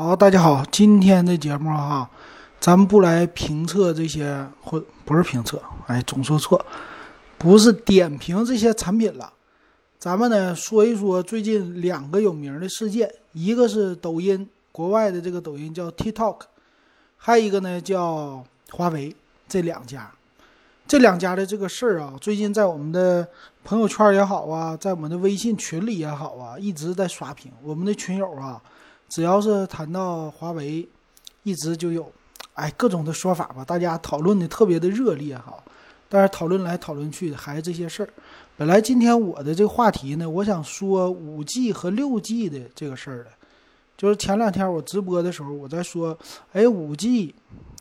好，大家好，今天的节目哈，咱们不来评测这些，或不是评测，哎，总说错，不是点评这些产品了。咱们呢说一说最近两个有名的事件，一个是抖音，国外的这个抖音叫 TikTok，还有一个呢叫华为，这两家，这两家的这个事儿啊，最近在我们的朋友圈也好啊，在我们的微信群里也好啊，一直在刷屏。我们的群友啊。只要是谈到华为，一直就有，哎，各种的说法吧，大家讨论的特别的热烈哈。但是讨论来讨论去的还是这些事儿。本来今天我的这个话题呢，我想说五 G 和六 G 的这个事儿的，就是前两天我直播的时候，我在说，哎，五 G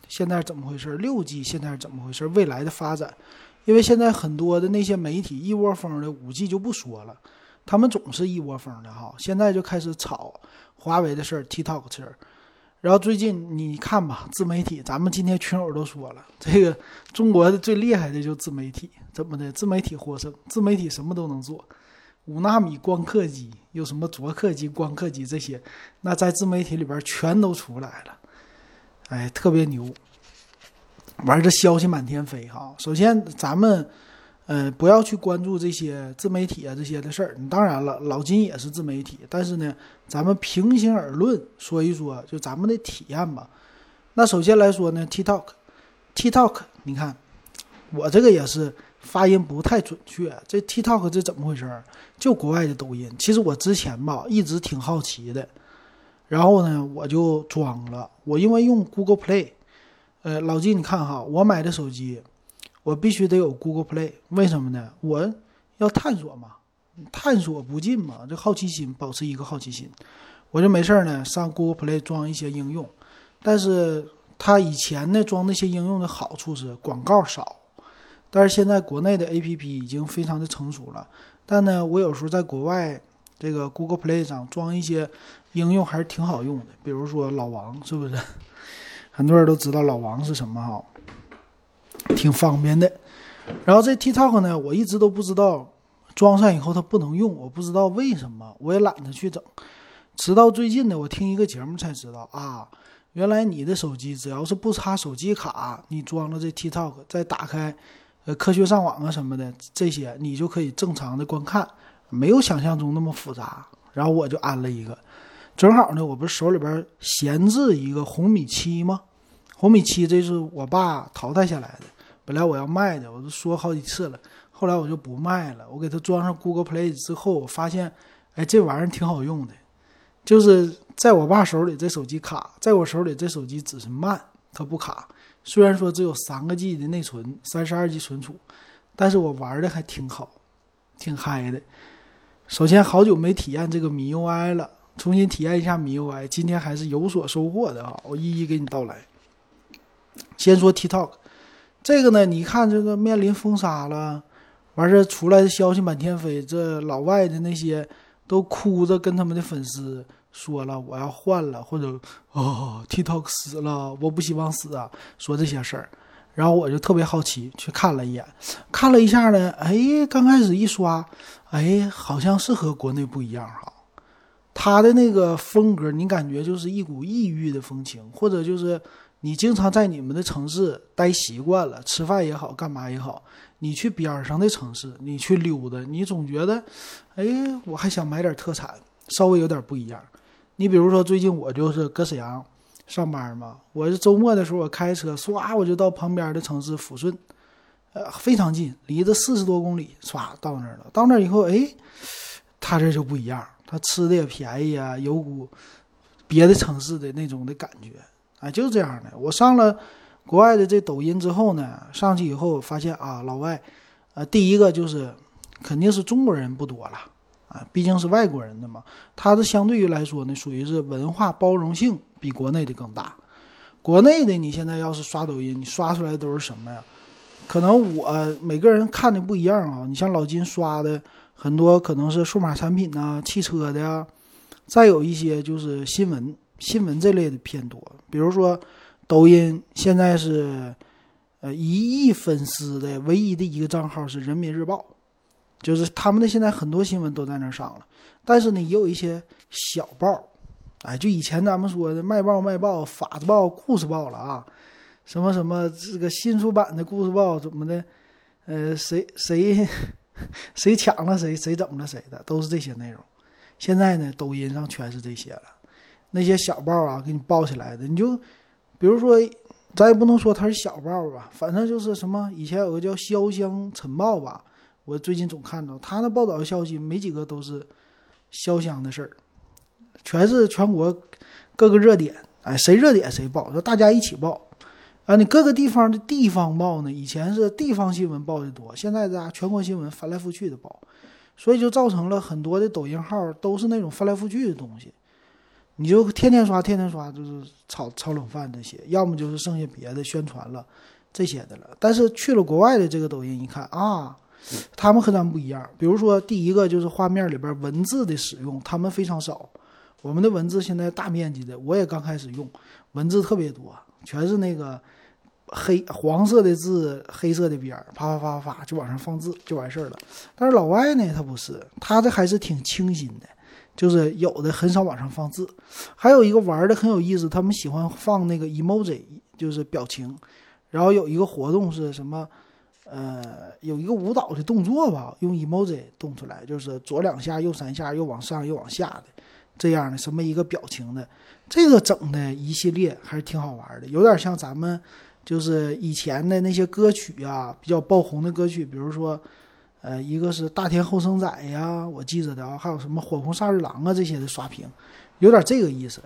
现在怎么回事？六 G 现在是怎么回事？未来的发展，因为现在很多的那些媒体一窝蜂的五 G 就不说了。他们总是一窝蜂的哈，现在就开始炒华为的事儿、TikTok 事儿，然后最近你看吧，自媒体，咱们今天群友都说了，这个中国的最厉害的就自媒体，怎么的？自媒体获胜，自媒体什么都能做，五纳米光刻机，有什么卓刻机、光刻机这些，那在自媒体里边全都出来了，哎，特别牛，玩这消息满天飞哈。首先咱们。嗯，不要去关注这些自媒体啊这些的事儿。当然了，老金也是自媒体，但是呢，咱们平心而论说一说，就咱们的体验吧。那首先来说呢，TikTok，TikTok，你看我这个也是发音不太准确。这 TikTok 这怎么回事？就国外的抖音。其实我之前吧一直挺好奇的，然后呢我就装了。我因为用 Google Play，呃，老金你看哈，我买的手机。我必须得有 Google Play，为什么呢？我要探索嘛，探索不尽嘛，这好奇心，保持一个好奇心，我就没事儿呢，上 Google Play 装一些应用。但是它以前呢装那些应用的好处是广告少，但是现在国内的 APP 已经非常的成熟了。但呢，我有时候在国外这个 Google Play 上装一些应用还是挺好用的，比如说老王，是不是？很多人都知道老王是什么哈。挺方便的，然后这 TikTok 呢，我一直都不知道装上以后它不能用，我不知道为什么，我也懒得去整。直到最近呢，我听一个节目才知道啊，原来你的手机只要是不插手机卡，你装了这 TikTok，再打开呃科学上网啊什么的这些，你就可以正常的观看，没有想象中那么复杂。然后我就安了一个，正好呢，我不是手里边闲置一个红米七吗？红米七这是我爸淘汰下来的。本来我要卖的，我都说好几次了，后来我就不卖了。我给它装上 Google Play 之后，我发现，哎，这玩意儿挺好用的。就是在我爸手里这手机卡，在我手里这手机只是慢，它不卡。虽然说只有三个 G 的内存，三十二 G 存储，但是我玩的还挺好，挺嗨的。首先，好久没体验这个 MIUI 了，重新体验一下 MIUI 今天还是有所收获的啊！我一一给你道来。先说 TikTok。这个呢？你看，这个面临封杀了，完事儿出来的消息满天飞，这老外的那些都哭着跟他们的粉丝说了，我要换了，或者哦，TikTok 死了，我不希望死啊，说这些事儿。然后我就特别好奇，去看了一眼，看了一下呢，哎，刚开始一刷，哎，好像是和国内不一样哈，他的那个风格，你感觉就是一股异域的风情，或者就是。你经常在你们的城市待习惯了，吃饭也好，干嘛也好，你去边上的城市，你去溜达，你总觉得，哎，我还想买点特产，稍微有点不一样。你比如说，最近我就是搁沈阳上班嘛，我是周末的时候，我开车唰，我就到旁边的城市抚顺，呃，非常近，离着四十多公里，唰到那儿了。到那儿以后，哎，他这就不一样，他吃的也便宜啊，有股别的城市的那种的感觉。啊，就是这样的。我上了国外的这抖音之后呢，上去以后发现啊，老外，呃，第一个就是肯定是中国人不多了啊，毕竟是外国人的嘛。他的相对于来说呢，属于是文化包容性比国内的更大。国内的你现在要是刷抖音，你刷出来都是什么呀？可能我每个人看的不一样啊。你像老金刷的很多可能是数码产品呐、汽车的呀，再有一些就是新闻。新闻这类的偏多，比如说，抖音现在是，呃，一亿粉丝的唯一的一个账号是人民日报，就是他们的现在很多新闻都在那上了。但是呢，也有一些小报，哎，就以前咱们说的卖报卖报，法制报、故事报了啊，什么什么这个新出版的故事报怎么的，呃，谁谁 谁抢了谁，谁怎么了谁的，都是这些内容。现在呢，抖音上全是这些了，那些小报啊，给你报起来的，你就比如说，咱也不能说它是小报吧，反正就是什么，以前有个叫潇湘晨报吧，我最近总看到他那报道的消息，没几个都是潇湘的事儿。全是全国各个热点，哎，谁热点谁报，说大家一起报啊。你各个地方的地方报呢，以前是地方新闻报的多，现在家全国新闻翻来覆去的报，所以就造成了很多的抖音号都是那种翻来覆去的东西，你就天天刷，天天刷，就是炒炒冷饭这些，要么就是剩下别的宣传了这些的了。但是去了国外的这个抖音一看啊，他们和咱们不一样，比如说第一个就是画面里边文字的使用，他们非常少。我们的文字现在大面积的，我也刚开始用，文字特别多，全是那个黑黄色的字，黑色的边儿，啪啪啪啪就往上放字就完事儿了。但是老外呢，他不是，他这还是挺清新的，就是有的很少往上放字。还有一个玩的很有意思，他们喜欢放那个 emoji，就是表情。然后有一个活动是什么？呃，有一个舞蹈的动作吧，用 emoji 动出来，就是左两下，右三下，又往上又往下的。这样的什么一个表情的，这个整的一系列还是挺好玩的，有点像咱们就是以前的那些歌曲啊，比较爆红的歌曲，比如说，呃，一个是大田后生仔呀，我记着的啊，还有什么火红杀日郎啊这些的刷屏，有点这个意思。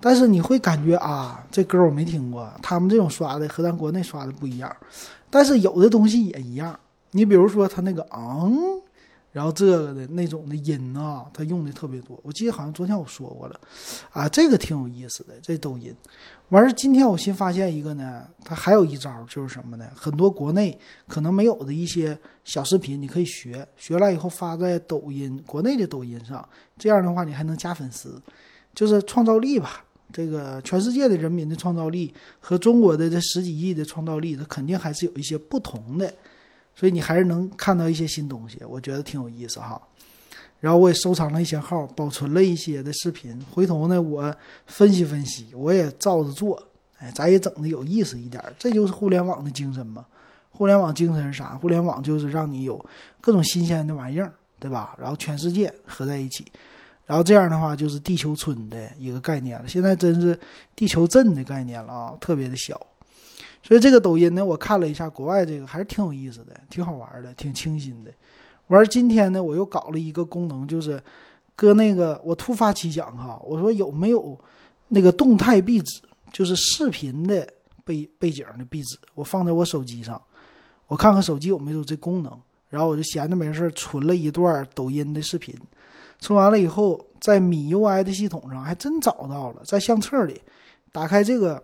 但是你会感觉啊，这歌我没听过，他们这种刷的和咱国内刷的不一样。但是有的东西也一样，你比如说他那个昂。然后这个的那种的音啊，它用的特别多。我记得好像昨天我说过了，啊，这个挺有意思的，这抖音。完事今天我新发现一个呢，它还有一招就是什么呢？很多国内可能没有的一些小视频，你可以学，学来以后发在抖音国内的抖音上，这样的话你还能加粉丝，就是创造力吧。这个全世界的人民的创造力和中国的这十几亿的创造力，它肯定还是有一些不同的。所以你还是能看到一些新东西，我觉得挺有意思哈。然后我也收藏了一些号，保存了一些的视频。回头呢，我分析分析，我也照着做。哎，咱也整的有意思一点，这就是互联网的精神嘛。互联网精神是啥？互联网就是让你有各种新鲜的玩意儿，对吧？然后全世界合在一起，然后这样的话就是地球村的一个概念了。现在真是地球镇的概念了啊，特别的小。所以这个抖音呢，我看了一下国外这个还是挺有意思的，挺好玩的，挺清新的。完今天呢，我又搞了一个功能，就是搁那个我突发奇想哈，我说有没有那个动态壁纸，就是视频的背背景的壁纸，我放在我手机上，我看看手机有没有这功能。然后我就闲着没事存了一段抖音的视频，存完了以后，在米 UI 的系统上还真找到了，在相册里打开这个。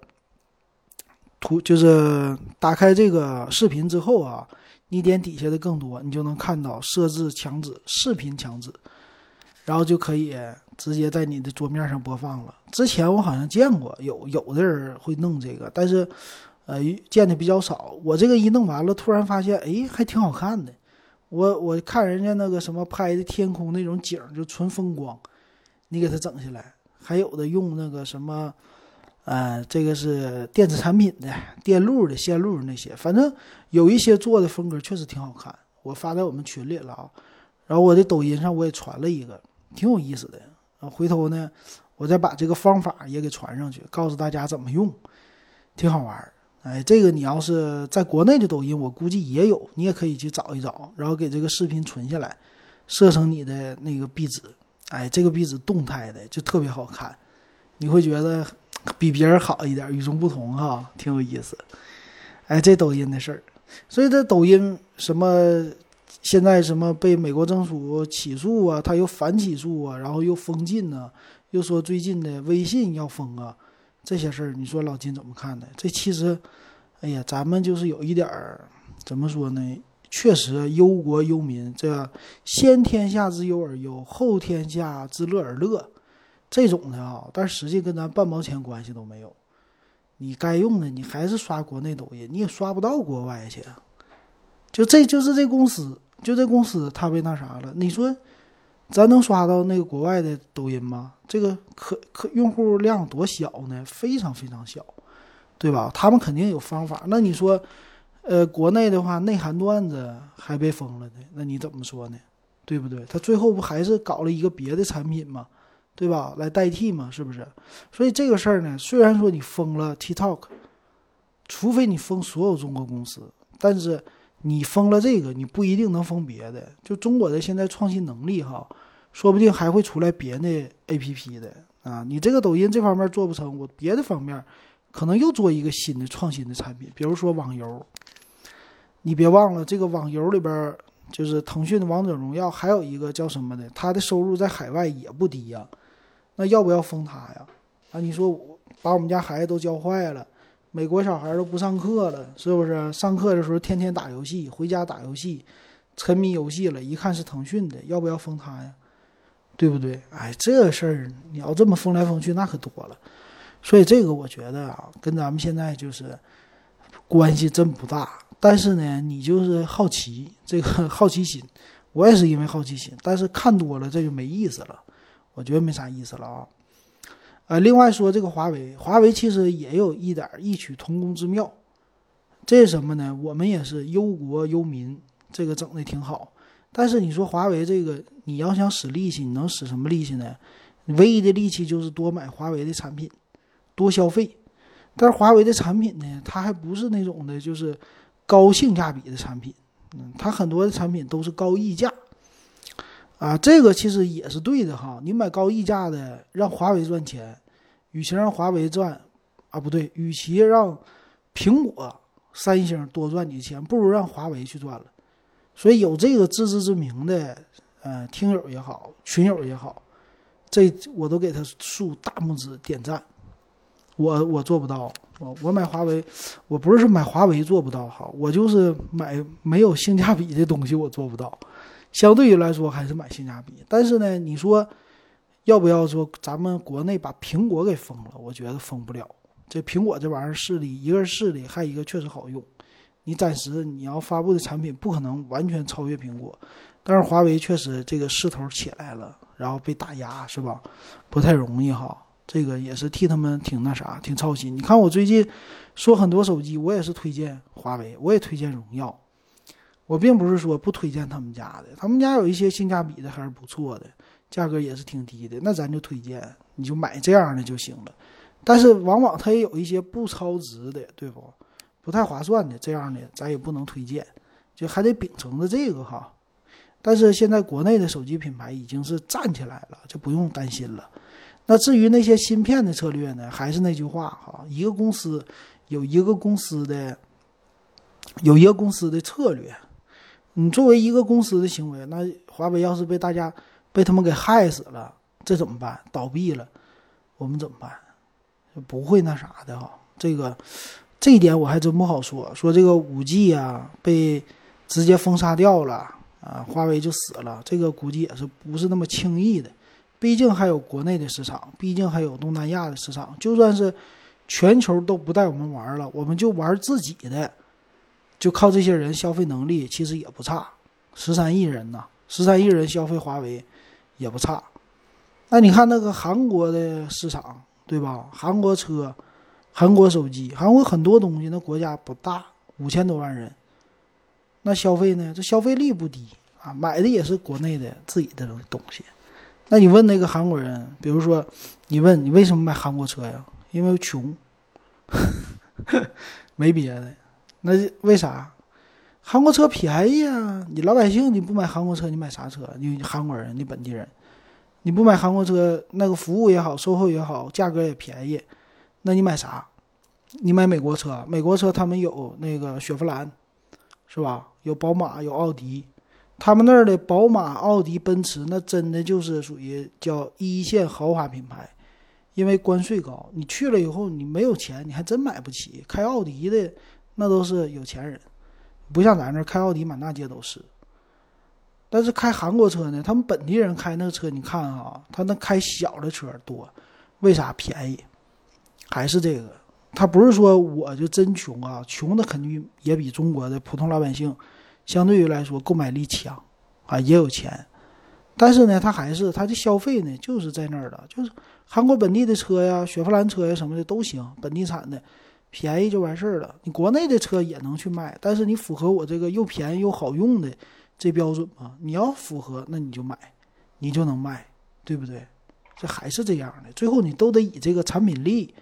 图就是打开这个视频之后啊，你点底下的更多，你就能看到设置墙纸、视频墙纸，然后就可以直接在你的桌面上播放了。之前我好像见过有有的人会弄这个，但是呃见的比较少。我这个一弄完了，突然发现哎还挺好看的。我我看人家那个什么拍的天空那种景，就纯风光，你给它整下来，还有的用那个什么。呃，这个是电子产品的电路的线路那些，反正有一些做的风格确实挺好看。我发在我们群里了啊，然后我的抖音上我也传了一个，挺有意思的。啊，回头呢，我再把这个方法也给传上去，告诉大家怎么用，挺好玩。哎，这个你要是在国内的抖音，我估计也有，你也可以去找一找，然后给这个视频存下来，设成你的那个壁纸。哎，这个壁纸动态的就特别好看，你会觉得。比别人好一点，与众不同哈，挺有意思。哎，这抖音的事儿，所以这抖音什么现在什么被美国政府起诉啊，他又反起诉啊，然后又封禁呢，又说最近的微信要封啊，这些事儿，你说老金怎么看的？这其实，哎呀，咱们就是有一点儿怎么说呢？确实忧国忧民，这先天下之忧而忧，后天下之乐而乐。这种的啊，但实际跟咱半毛钱关系都没有。你该用的，你还是刷国内抖音，你也刷不到国外去。就这就是这公司，就这公司，他被那啥了。你说，咱能刷到那个国外的抖音吗？这个可可用户量多小呢？非常非常小，对吧？他们肯定有方法。那你说，呃，国内的话，内涵段子还被封了呢，那你怎么说呢？对不对？他最后不还是搞了一个别的产品吗？对吧？来代替嘛，是不是？所以这个事儿呢，虽然说你封了 TikTok，除非你封所有中国公司，但是你封了这个，你不一定能封别的。就中国的现在创新能力哈，说不定还会出来别的 APP 的啊。你这个抖音这方面做不成，我别的方面可能又做一个新的创新的产品，比如说网游。你别忘了，这个网游里边就是腾讯的王者荣耀，还有一个叫什么的，它的收入在海外也不低呀。那要不要封他呀？啊，你说我把我们家孩子都教坏了，美国小孩都不上课了，是不是？上课的时候天天打游戏，回家打游戏，沉迷游戏了。一看是腾讯的，要不要封他呀？对不对？哎，这事儿你要这么封来封去，那可多了。所以这个我觉得啊，跟咱们现在就是关系真不大。但是呢，你就是好奇这个 好奇心，我也是因为好奇心，但是看多了这就没意思了。我觉得没啥意思了啊，呃，另外说这个华为，华为其实也有一点异曲同工之妙，这是什么呢？我们也是忧国忧民，这个整的挺好。但是你说华为这个，你要想使力气，你能使什么力气呢？唯一的力气就是多买华为的产品，多消费。但是华为的产品呢，它还不是那种的，就是高性价比的产品，嗯，它很多的产品都是高溢价。啊，这个其实也是对的哈。你买高溢价的，让华为赚钱，与其让华为赚，啊不对，与其让苹果、三星多赚你的钱，不如让华为去赚了。所以有这个自知之明的，呃，听友也好，群友也好，这我都给他竖大拇指点赞。我我做不到，我我买华为，我不是说买华为做不到哈，我就是买没有性价比的东西，我做不到。相对于来说还是买性价比，但是呢，你说要不要说咱们国内把苹果给封了？我觉得封不了。这苹果这玩意儿势力，一个是势力，还一个确实好用。你暂时你要发布的产品不可能完全超越苹果，但是华为确实这个势头起来了，然后被打压是吧？不太容易哈。这个也是替他们挺那啥，挺操心。你看我最近说很多手机，我也是推荐华为，我也推荐荣耀。我并不是说不推荐他们家的，他们家有一些性价比的还是不错的，价格也是挺低的，那咱就推荐，你就买这样的就行了。但是往往它也有一些不超值的，对不？不太划算的这样的，咱也不能推荐，就还得秉承着这个哈。但是现在国内的手机品牌已经是站起来了，就不用担心了。那至于那些芯片的策略呢，还是那句话哈，一个公司有一个公司的有一个公司的策略。你作为一个公司的行为，那华为要是被大家被他们给害死了，这怎么办？倒闭了，我们怎么办？不会那啥的哈。这个这一点我还真不好说。说这个五 G 啊被直接封杀掉了啊，华为就死了。这个估计也是不是那么轻易的。毕竟还有国内的市场，毕竟还有东南亚的市场。就算是全球都不带我们玩了，我们就玩自己的。就靠这些人消费能力其实也不差，十三亿人呢，十三亿人消费华为也不差。那你看那个韩国的市场，对吧？韩国车、韩国手机、韩国很多东西，那国家不大，五千多万人，那消费呢？这消费力不低啊，买的也是国内的自己的东西。那你问那个韩国人，比如说你问你为什么买韩国车呀？因为穷，没别的。那为啥？韩国车便宜啊！你老百姓你不买韩国车，你买啥车？你韩国人，你本地人，你不买韩国车，那个服务也好，售后也好，价格也便宜，那你买啥？你买美国车，美国车他们有那个雪佛兰，是吧？有宝马，有奥迪，他们那儿的宝马、奥迪、奔驰，那真的就是属于叫一线豪华品牌，因为关税高，你去了以后你没有钱，你还真买不起。开奥迪的。那都是有钱人，不像咱这开奥迪满大街都是。但是开韩国车呢，他们本地人开那个车，你看啊，他那开小的车多，为啥便宜？还是这个，他不是说我就真穷啊，穷的肯定也比中国的普通老百姓相对于来说购买力强啊，也有钱。但是呢，他还是他的消费呢，就是在那儿的，就是韩国本地的车呀、雪佛兰车呀什么的都行，本地产的便宜就完事儿了。你国内的车也能去卖，但是你符合我这个又便宜又好用的这标准吗？你要符合，那你就买，你就能卖，对不对？这还是这样的，最后你都得以这个产品力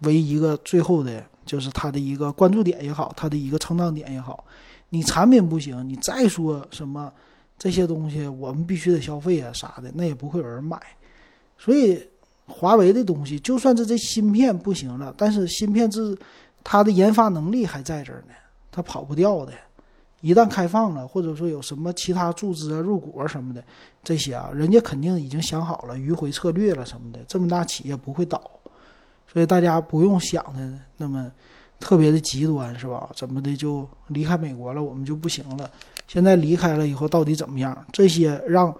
为一个最后的，就是它的一个关注点也好，它的一个成长点也好。你产品不行，你再说什么这些东西，我们必须得消费啊啥的，那也不会有人买。所以华为的东西，就算是这芯片不行了，但是芯片是它的研发能力还在这儿呢，它跑不掉的。一旦开放了，或者说有什么其他注资啊、入股啊什么的，这些啊，人家肯定已经想好了迂回策略了什么的。这么大企业不会倒，所以大家不用想的那么特别的极端，是吧？怎么的就离开美国了，我们就不行了？现在离开了以后到底怎么样？这些让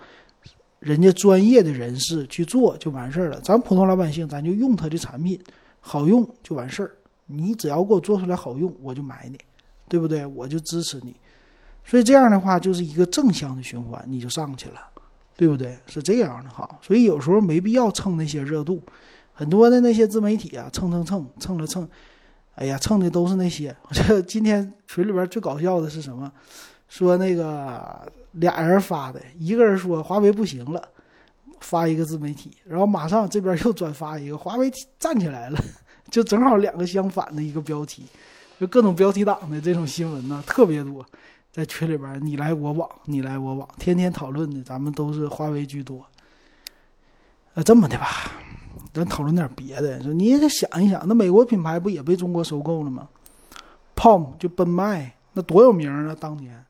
人家专业的人士去做就完事儿了。咱普通老百姓，咱就用他的产品，好用就完事儿。你只要给我做出来好用，我就买你，对不对？我就支持你。所以这样的话就是一个正向的循环，你就上去了，对不对？是这样的哈。所以有时候没必要蹭那些热度，很多的那些自媒体啊，蹭蹭蹭蹭了蹭，哎呀，蹭的都是那些。这 今天群里边最搞笑的是什么？说那个俩人发的，一个人说华为不行了，发一个自媒体，然后马上这边又转发一个华为站起来了，就正好两个相反的一个标题，就各种标题党的这种新闻呢特别多。在群里边，你来我往，你来我往，天天讨论的，咱们都是华为居多。呃，这么的吧，咱讨论点别的。说你也得想一想，那美国品牌不也被中国收购了吗？Palm 就奔迈，那多有名啊！当年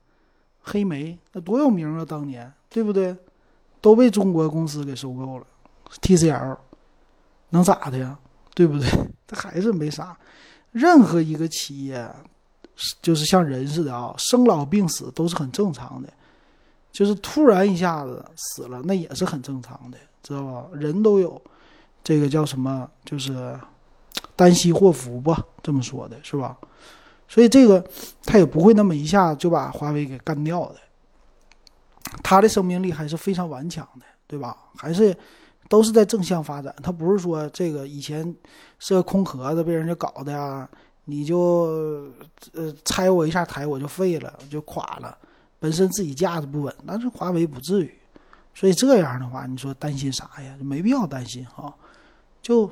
黑莓那多有名啊！当年对不对？都被中国公司给收购了。TCL 能咋的呀？对不对？这还是没啥。任何一个企业。就是像人似的啊，生老病死都是很正常的，就是突然一下子死了，那也是很正常的，知道吧？人都有这个叫什么，就是单息祸福吧，这么说的是吧？所以这个他也不会那么一下就把华为给干掉的，他的生命力还是非常顽强的，对吧？还是都是在正向发展，他不是说这个以前是个空壳子被人家搞的呀。你就呃拆我一下台我就废了就垮了，本身自己架子不稳，但是华为不至于，所以这样的话你说担心啥呀？没必要担心哈，就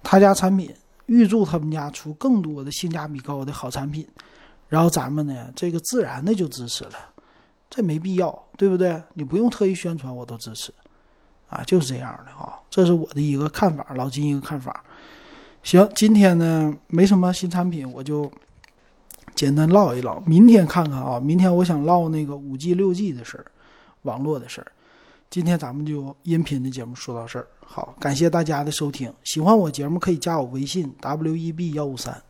他家产品，预祝他们家出更多的性价比高的好产品，然后咱们呢这个自然的就支持了，这没必要，对不对？你不用特意宣传我都支持，啊就是这样的啊，这是我的一个看法，老金一个看法。行，今天呢没什么新产品，我就简单唠一唠。明天看看啊，明天我想唠那个五 G、六 G 的事儿，网络的事儿。今天咱们就音频的节目说到这儿，好，感谢大家的收听。喜欢我节目可以加我微信 w e b 幺五三。